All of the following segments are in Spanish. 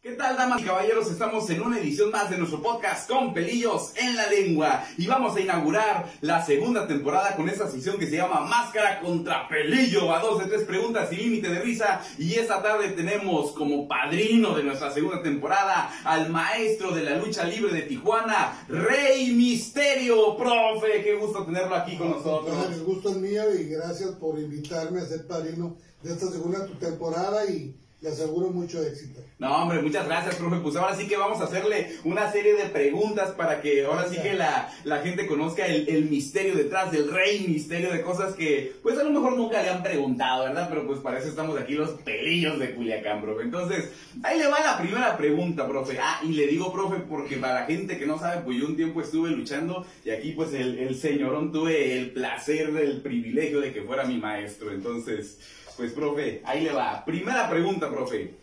¿Qué tal, damas y caballeros? Estamos en una edición más de nuestro podcast con pelillos en la lengua y vamos a inaugurar la segunda temporada con esta sesión que se llama Máscara contra Pelillo a dos de tres preguntas y límite de risa y esta tarde tenemos como padrino de nuestra segunda temporada al maestro de la lucha libre de Tijuana, Rey Misterio, profe, qué gusto tenerlo aquí con nosotros. El gusto es mío y gracias por invitarme a ser padrino de esta segunda temporada y le aseguro mucho éxito. No, hombre, muchas gracias, profe. Pues ahora sí que vamos a hacerle una serie de preguntas para que ahora sí que la, la gente conozca el, el, misterio detrás del rey misterio de cosas que, pues a lo mejor nunca le han preguntado, ¿verdad? Pero pues para eso estamos aquí los pelillos de Culiacán, profe. Entonces, ahí le va la primera pregunta, profe. Ah, y le digo, profe, porque para la gente que no sabe, pues yo un tiempo estuve luchando y aquí pues el, el señorón tuve el placer, el privilegio de que fuera mi maestro. Entonces... Pues, profe, ahí le va. Primera pregunta, profe.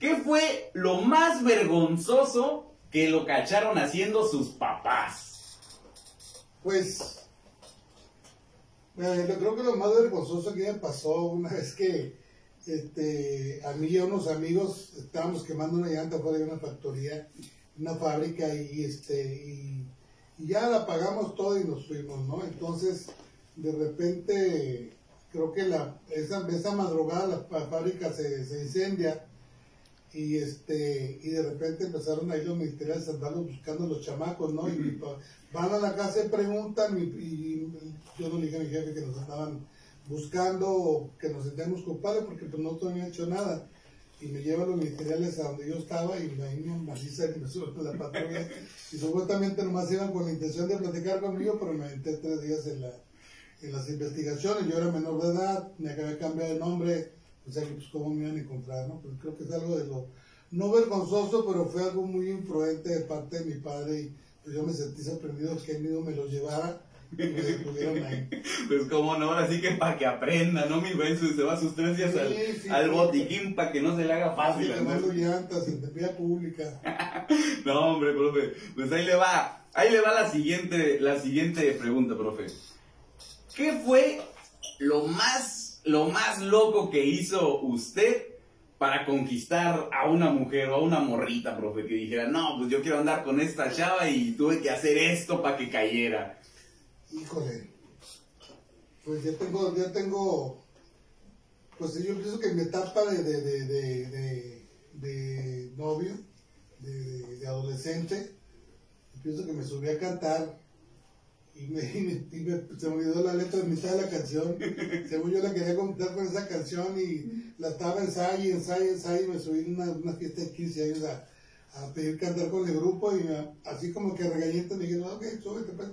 ¿Qué fue lo más vergonzoso que lo cacharon haciendo sus papás? Pues, yo creo que lo más vergonzoso que me pasó una vez que este, a mí y a unos amigos estábamos quemando una llanta fuera de una factoría, una fábrica, y, este, y, y ya la pagamos todo y nos fuimos, ¿no? Entonces, de repente creo que la, esa, esa madrugada la, fábrica se, se, incendia y este y de repente empezaron ahí los ministeriales a andarlos buscando los chamacos, ¿no? Y van a la casa y preguntan y, yo no le dije a mi jefe que nos andaban buscando que nos sentemos culpables porque pues no había hecho nada. Y me llevan los ministeriales a donde yo estaba y ahí me maciza y me suelto la patrulla. Y supuestamente nomás iban con la intención de platicar conmigo pero me aventé tres días en la en las investigaciones, yo era menor de edad, me acabé de cambiar de nombre, o sea, pues cómo me iban a encontrar, ¿no? Pues creo que es algo de lo, no vergonzoso, pero fue algo muy influente de parte de mi padre y pues yo me sentí sorprendido que él mismo me lo llevara. Ahí. Pues cómo no, ahora sí que para que aprenda, ¿no? Mi güey se va sus tres días al, sí, al botiquín para que no se le haga fácil. Sí, llantas en vía pública. no, hombre, profe, pues ahí le va, ahí le va la siguiente, la siguiente pregunta, profe. ¿Qué fue lo más, lo más loco que hizo usted para conquistar a una mujer o a una morrita, profe? Que dijera, no, pues yo quiero andar con esta chava y tuve que hacer esto para que cayera. Híjole. Pues ya tengo, ya tengo, pues yo pienso que en mi etapa de, de, de, de, de novio, de, adolescente, pienso que me subí a cantar y, me, y, me, se me olvidó la letra de mitad de la canción. Según yo la quería contar con esa canción y la estaba ensayo, ensayo, ensayo, y me subí en una, fiesta de 15 años a, a, pedir cantar con el grupo y así como que regañitos me dijeron, ok, súbete pues.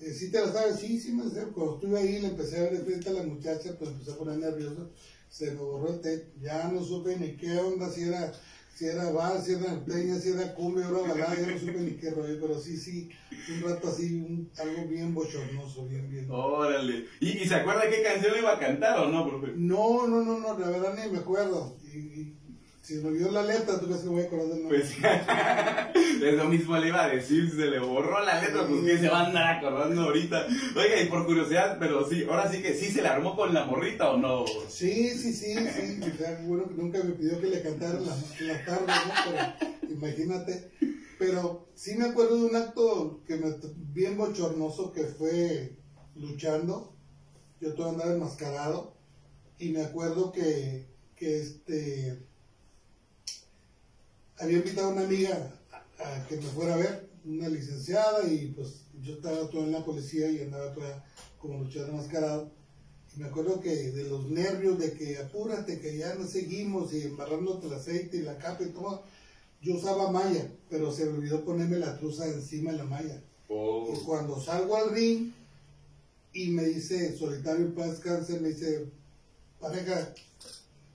Eh, ¿Sí te la sabes? Sí, sí me sé. Cuando estuve ahí le empecé a ver de frente a la muchacha, pues empecé a poner nervioso. Se me borró el té. Ya no supe ni qué onda, si era si era bar, si era peña, si era cumbia, era balada, ya no supe ni qué rollo, pero sí, sí, un rato así, un, algo bien bochornoso, bien, bien. Órale. ¿Y, ¿Y, se acuerda qué canción iba a cantar o no, profe? No, no, no, no, la verdad ni me acuerdo. Y, y si me olvidó la letra, ¿tú crees que voy a acordar del nombre? Pues, eso mismo le iba a decir, se le borró la letra, pues que se va a andar acordando ahorita. Oiga, y por curiosidad, pero sí, ahora sí que sí se le armó con la morrita o no. Sí, sí, sí, sí. O sea, bueno, que nunca me pidió que le cantara en la, en la tarde, ¿no? Pero imagínate. Pero sí me acuerdo de un acto que me, bien bochornoso que fue luchando. Yo todo andaba enmascarado. Y me acuerdo que, que este había invitado a una amiga a, que me fuera a ver, una licenciada, y pues yo estaba todo en la policía y andaba toda como luchador mascarado. Y me acuerdo que de los nervios, de que apúrate, que ya no seguimos, y embarrándote el aceite y la capa y todo, yo usaba malla, pero se me olvidó ponerme la truza encima de la malla. Oh. Y cuando salgo al ring y me dice, solitario paz cáncer, me dice, pareja,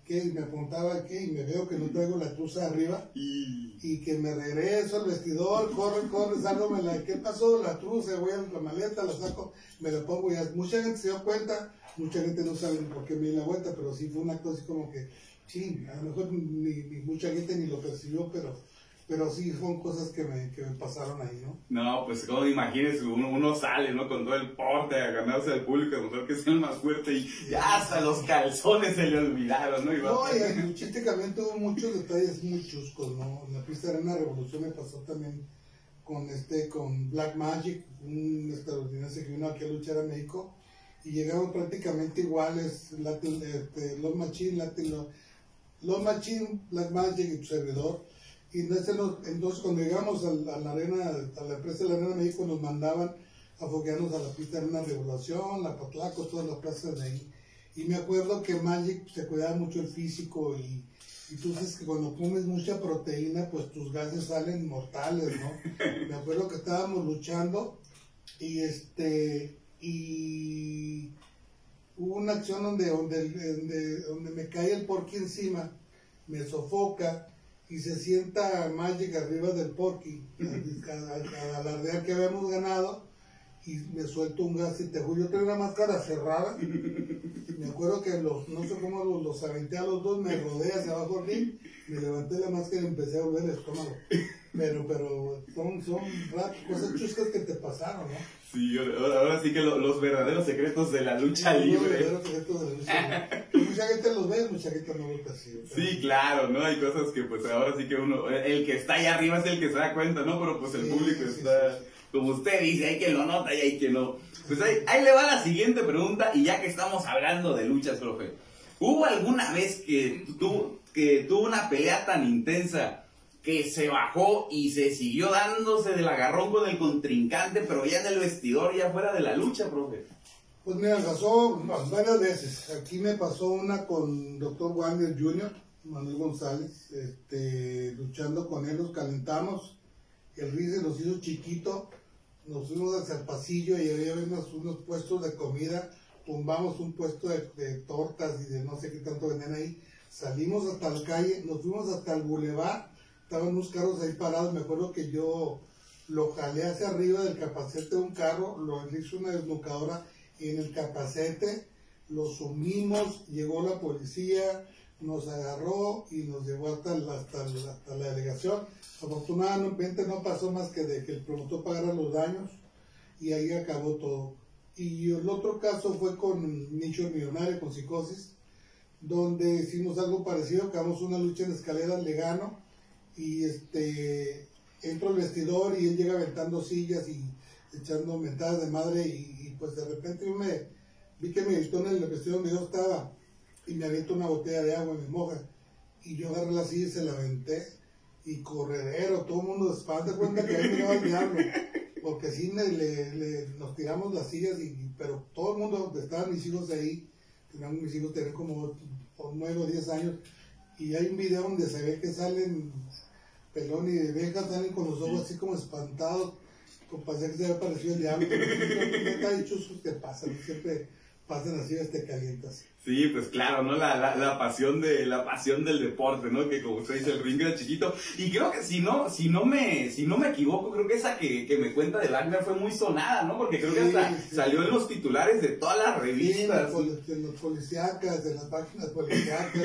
que me apuntaba aquí y me veo que no traigo la truza arriba y, que me regreso al vestidor, corre, corre, sácame la, ¿qué pasó? La truza, voy a la maleta, la saco, me la pongo y mucha gente se dio cuenta, mucha gente no sabe por qué me di la vuelta, pero sí fue una cosa así como que, sí, a lo mejor ni, mucha gente ni lo percibió, pero pero sí son cosas que me, que me pasaron ahí, ¿no? No, pues como imagínese, uno, uno sale, ¿no? Con todo el porte a ganarse al público, a mostrar que es el más fuerte y ya hasta los calzones se le olvidaron, ¿no? Y No, y el chiste también tuvo muchos detalles muy chuscos, ¿no? En la pista de Arena Revolución me pasó también con este, con Black Magic, un estadounidense que vino aquí a luchar a México, y llegamos prácticamente iguales, Latin, este, Los Machine, Latin, Lo- Los Machine, Black Magic y tu servidor. Y entonces, entonces cuando llegamos a, la arena, a la empresa de la Arena México, nos mandaban a foguearnos a la pista de Arena Revolución, la Patlaco, todas las plazas de ahí. Y me acuerdo que Magic se cuidaba mucho el físico y, y tú sabes que cuando comes mucha proteína, pues tus gases salen mortales, ¿no? me acuerdo que estábamos luchando y este y hubo una acción donde donde, donde, me cae el porqui encima, me sofoca y se sienta Magic arriba del porqui a, a- a alardear que habíamos ganado y me suelto un gas y te juro, yo tenía una máscara cerrada me acuerdo que los, no sé cómo los, los aventé a los dos, me rodé hacia abajo ring, me levanté la máscara y empecé a volver el estómago. Pero, pero son, son rap- cosas chuscas que te pasaron, ¿no? Sí, ahora, ahora sí que lo- los verdaderos secretos de la lucha Los libre. verdaderos secretos de la lucha libre. Mucha gente los ve, mucha gente no lo percibe. Sí, claro, ¿no? Hay cosas que pues ahora sí que uno, el que está allá arriba es el que se da cuenta, ¿no? Pero pues el Sí, público sí, está, como usted dice, hay quien lo nota y hay quien no. Pues ahí, ahí le va la siguiente pregunta y ya que estamos hablando de luchas, profe. ¿Hubo alguna vez que, tú, que tuvo una pelea tan intensa que se bajó y se siguió dándose del agarrón con el contrincante, pero ya en el vestidor, ya fuera de la lucha, profe? Pues mira, pasó varias veces. Aquí me pasó una con Dr. Wander Jr., Manuel González, este, luchando con él, nos calentamos, el se nos hizo chiquito, nos fuimos hacia el pasillo y había unos, unos puestos de comida, tumbamos un puesto de, de tortas y de no sé qué tanto venden ahí, salimos hasta la calle, nos fuimos hasta el bulevar, estaban unos carros ahí parados, me acuerdo que yo lo jalé hacia arriba del capacete de un carro, lo hice una desnucadora en el capacete, lo sumimos, llegó la policía, nos agarró y nos llevó hasta, la- delegación. Afortunadamente no pasó más que de que el promotor pagara los daños y ahí acabó todo. Y el otro caso fue con Nicho Millonario, con Psicosis, donde hicimos algo parecido, acabamos una lucha en escaleras, le gano, y este, entro al vestidor y él llega aventando sillas y echando mentadas de madre y, pues de repente yo me vi que me gritó en el vestidor donde yo estaba y me aviento una botella de agua y me moja. Y yo agarré la silla y se la aventé. Y corredero, todo el mundo espanta cuenta que ahí me iba el diablo porque sí le- le- nos tiramos las sillas y pero todo el mundo estaban mis hijos ahí tenían mis hijos tenían como 9 o 10 años y hay un video donde se ve que salen pelón y de vieja salen con los ojos así como espantados, como parecía que se había parecido el diablo. Neta hay chuscos que pasan, siempre pasan así, te calientas. Sí, pues claro, ¿no? La, la, la pasión de, la pasión del deporte, ¿no? Que como usted dice, el ring era chiquito. Y creo que si no, si no me, si no me equivoco, creo que esa que, que me cuenta de Wagner fue muy sonada, ¿no? Porque creo que hasta sí. salió en los titulares de todas las revistas. poli- en los policíacas, en las páginas policíacas,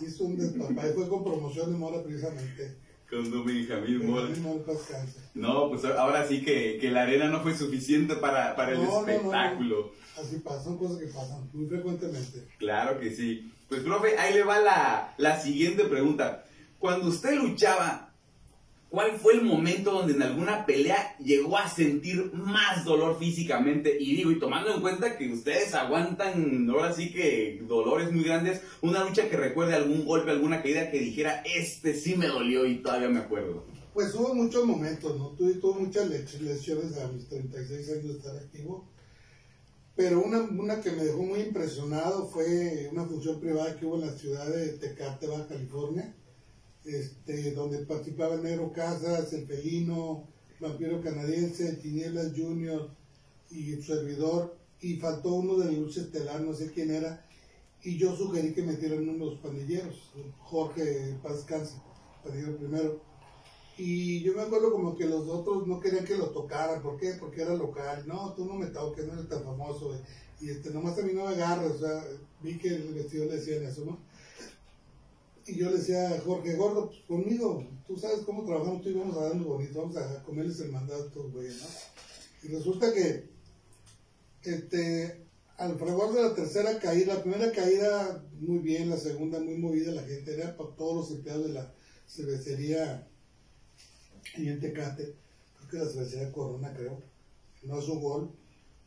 hizo un despapá, y fue con promoción de Mora precisamente. Con Don Benjamín Mora. No, pues ahora sí que, que la arena no fue suficiente para, para el No, no, no, no. espectáculo. Así pasa, son cosas que pasan muy frecuentemente. Claro que sí. Pues, profe, ahí le va la, la siguiente pregunta. Cuando usted luchaba, ¿cuál fue el momento donde en alguna pelea llegó a sentir más dolor físicamente? Y digo, y tomando en cuenta que ustedes aguantan, ahora sí que dolores muy grandes, una lucha que recuerde algún golpe, alguna caída que dijera, este sí me dolió y todavía me acuerdo. Pues hubo muchos momentos, ¿no? Tuve, muchas le- lesiones a mis 36 años de estar activo. Pero una, una que me dejó muy impresionado fue una función privada que hubo en la ciudad de Tecate, Baja California, este, donde participaba Negro Casas, El Felino, Vampiro Canadiense, Tinieblas Junior y su servidor. Y faltó uno de la lucha estelar, no sé quién era. Y yo sugerí que metieran unos pandilleros, Jorge Paz Descanse, pandillero primero. Y yo me acuerdo como que los otros no querían que lo tocaran. ¿Por qué? Porque era local. No, tú no me toques, no eres tan famoso. Y este, nomás a mí no me agarras. O sea, vi que el vestido le decían eso, ¿no? Y yo le decía a Jorge, gordo, pues conmigo, tú sabes cómo trabajamos tú y vamos a darnos bonito, vamos a comerles el mandato, güey, ¿no? Y resulta que, este, al fragor de la tercera caída, la primera caída muy bien, la segunda muy movida, la gente era para todos los empleados de la cervecería y en Tecate, creo que la cervecería Corona, creo, no es un gol,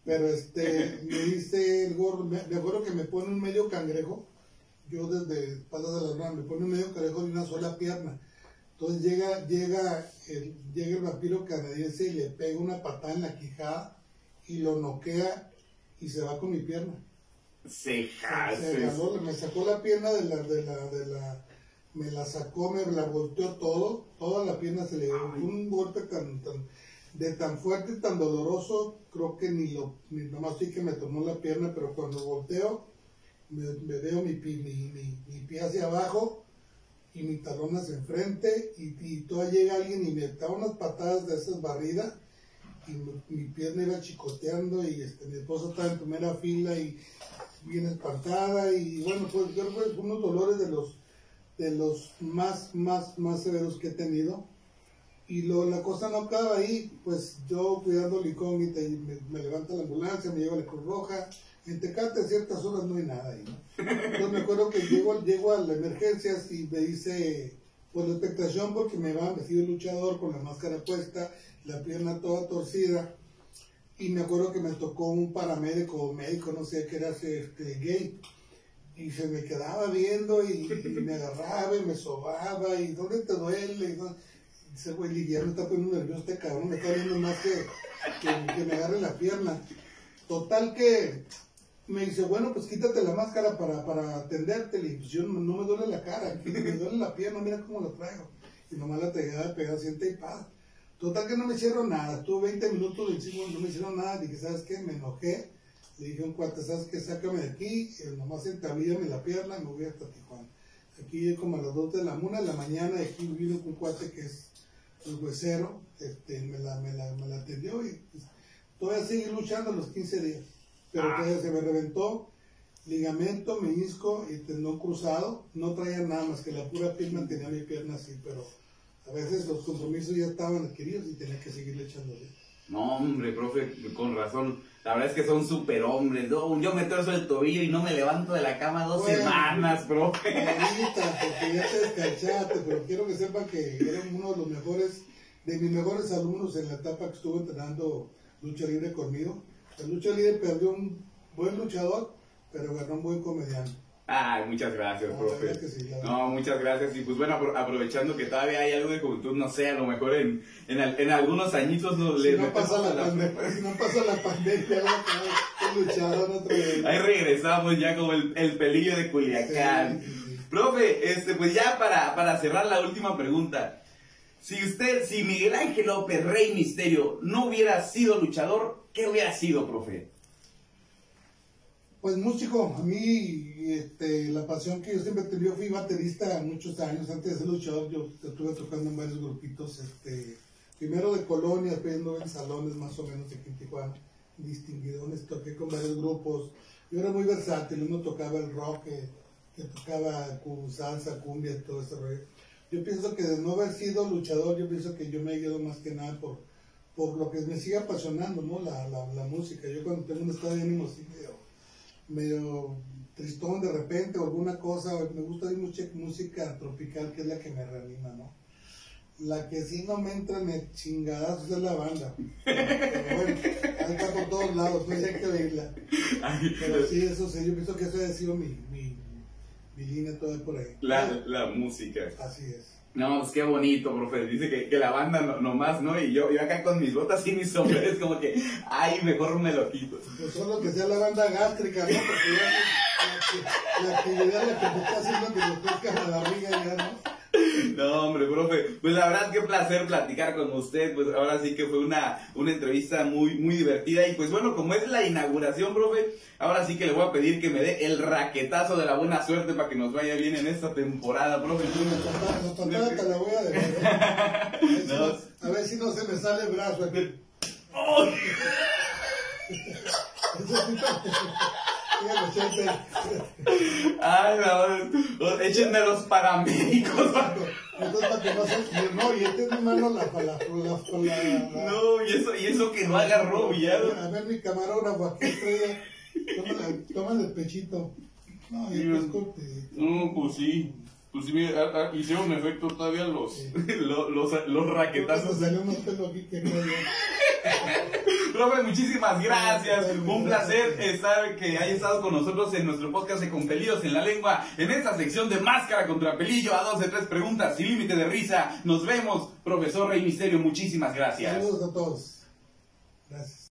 pero este, me dice el gordo, me, acuerdo que me pone un medio cangrejo, yo desde patas de la rama, me pone un medio cangrejo de una sola pierna, entonces llega, llega, el, llega el vampiro canadiense y le pega una patada en la quijada y lo noquea y se va con mi pierna. Se, se me sacó la pierna de la, de la, de la, me la sacó, me la volteó todo, toda la pierna se le dio un golpe tan, tan, de tan fuerte y tan doloroso, creo que ni lo, ni nomás sí que me tomó la pierna, pero cuando volteo, me, veo mi, mi, mi, mi, pie hacia abajo y mi talón hacia enfrente y, y todavía llega alguien y me da unas patadas de esas barridas y mi, pierna iba chicoteando y este, mi esposa estaba en primera fila y bien espantada y bueno, pues yo que unos dolores de los, de los más, más, más severos que he tenido. Y lo, la cosa no acaba ahí, pues yo cuidando incógnita y me, me levanta la ambulancia, me lleva la Cruz Roja. En Tecate a ciertas horas no hay nada ahí, ¿no? Entonces me acuerdo que llego, llego a las emergencias y me dice, pues la expectación porque me va vestido luchador con la máscara puesta la pierna toda torcida. Y me acuerdo que me tocó un paramédico médico, no sé qué era, este, gay. Y se me quedaba viendo y, me agarraba y me sobaba y ¿dónde te duele? Y dice, güey, Lidia está poniendo nervioso este cabrón, me está viendo más que, que, me agarre la pierna. Total que me dice, bueno, pues quítate la máscara para, para atenderte. Y pues yo no, me duele la cara, me duele la pierna, mira cómo lo traigo. Y nomás la pegada, pegada, siente y paz. Total que no me hicieron nada, tuve 20 minutos encima, no me hicieron nada, dije, ¿sabes qué? Me enojé, le dije un cuate, ¿sabes qué? Sácame de aquí, el nomás entablíame la pierna y me voy hasta Tijuana. Aquí como a las 2 de la, 1 de la mañana, aquí vino un cuate que es el huesero, este, me, la, me, la, me la atendió y pues, todavía sigue luchando los 15 días. Pero ah. todavía se me reventó ligamento, menisco y tendón cruzado, no traía nada más que la pura piel mantenía mi pierna así, pero a veces los compromisos ya estaban adquiridos y tenía que seguirle echándole. No, hombre, profe, con razón. La verdad es que son super hombres. yo me torzo el tobillo y no me levanto de la cama dos semanas, profe. porque ya te descanchaste, pero quiero que sepan que uno de los mejores, de mis mejores alumnos en la etapa que estuve entrenando lucha libre conmigo. La lucha libre perdió un buen luchador, pero ganó un buen comediante. Ay, muchas gracias, profe. no, muchas gracias. Y pues bueno, aprovechando que todavía hay algo de juventud, no sé, a lo mejor en, en, en algunos añitos nos si no pasa la, pandemia, Si no pasa la pandemia, luchador otra vez. Ahí regresamos ya como el, el pelillo de Culiacán. profe, este, pues ya para, para cerrar la última pregunta. Si usted, si Miguel Ángel López, Rey Misterio, no hubiera sido luchador, ¿qué hubiera sido, profe? Pues músico, a mí este, la pasión que yo siempre tenido, fui baterista muchos años, antes de ser luchador yo estuve tocando en varios grupitos, este, primero de colonia, después en salones más o menos aquí en Tijuana, distinguidones, toqué con varios grupos, yo era muy versátil, uno tocaba el rock, que, tocaba salsa, cumbia, todo ese rollo. Yo pienso que de no haber sido luchador, yo pienso que yo me he ido más que nada por, por lo que me sigue apasionando, ¿no? La, la, la música. Yo cuando tengo un estado de ánimo así medio, tristón de repente o alguna cosa, me gusta mucha música tropical que es la que me reanima, ¿no? La que sí no me entra en chingadas es la banda. Pero bueno, ahí está por todos lados, no hay que oírla. Pero sí, eso sí, yo pienso que eso ha sido mi, mi, mi línea toda por ahí. La, la música. Así es. No, pues qué bonito, profe. Dice que, que la banda no, nomás, ¿no? Y yo, yo acá con mis botas y mis sombreros, como que, ay, mejor me lo quito. Pues solo que sea la banda gástrica, ¿no? Porque ya la, la actividad la que te está haciendo que lo toca la barriga ya, ¿no? No, hombre, profe. Pues la verdad, qué placer platicar con usted. Pues ahora sí que fue una, una entrevista muy, muy divertida. Y pues bueno, como es la inauguración, profe, ahora sí que le voy a pedir que me dé el raquetazo de la buena suerte para que nos vaya bien en esta temporada, profe. Te la voy a dejar. A ver si no se me sale el brazo aquí. Ay, no, échenme los paramédicos. Entonces, para que no se... No, y este es mi mano la... la, No, y eso, y eso que no agarró, ya. A ver, mi camarógrafo aquí. Tómale, tómale el pechito. No, y corte. No, pues sí. Pues sí, mira, ah, ah, hicieron efecto todavía los, los, los, los raquetazos. Salió más pelo aquí que no. Profe, muchísimas gracias. Un placer estar que haya estado con nosotros en nuestro podcast de Con Pelillos en la Lengua, en esta sección de Máscara contra Pelillo, a dos de tres preguntas sin límite de risa. Nos vemos, profesor Rey Misterio. Muchísimas gracias. Saludos a todos. Gracias.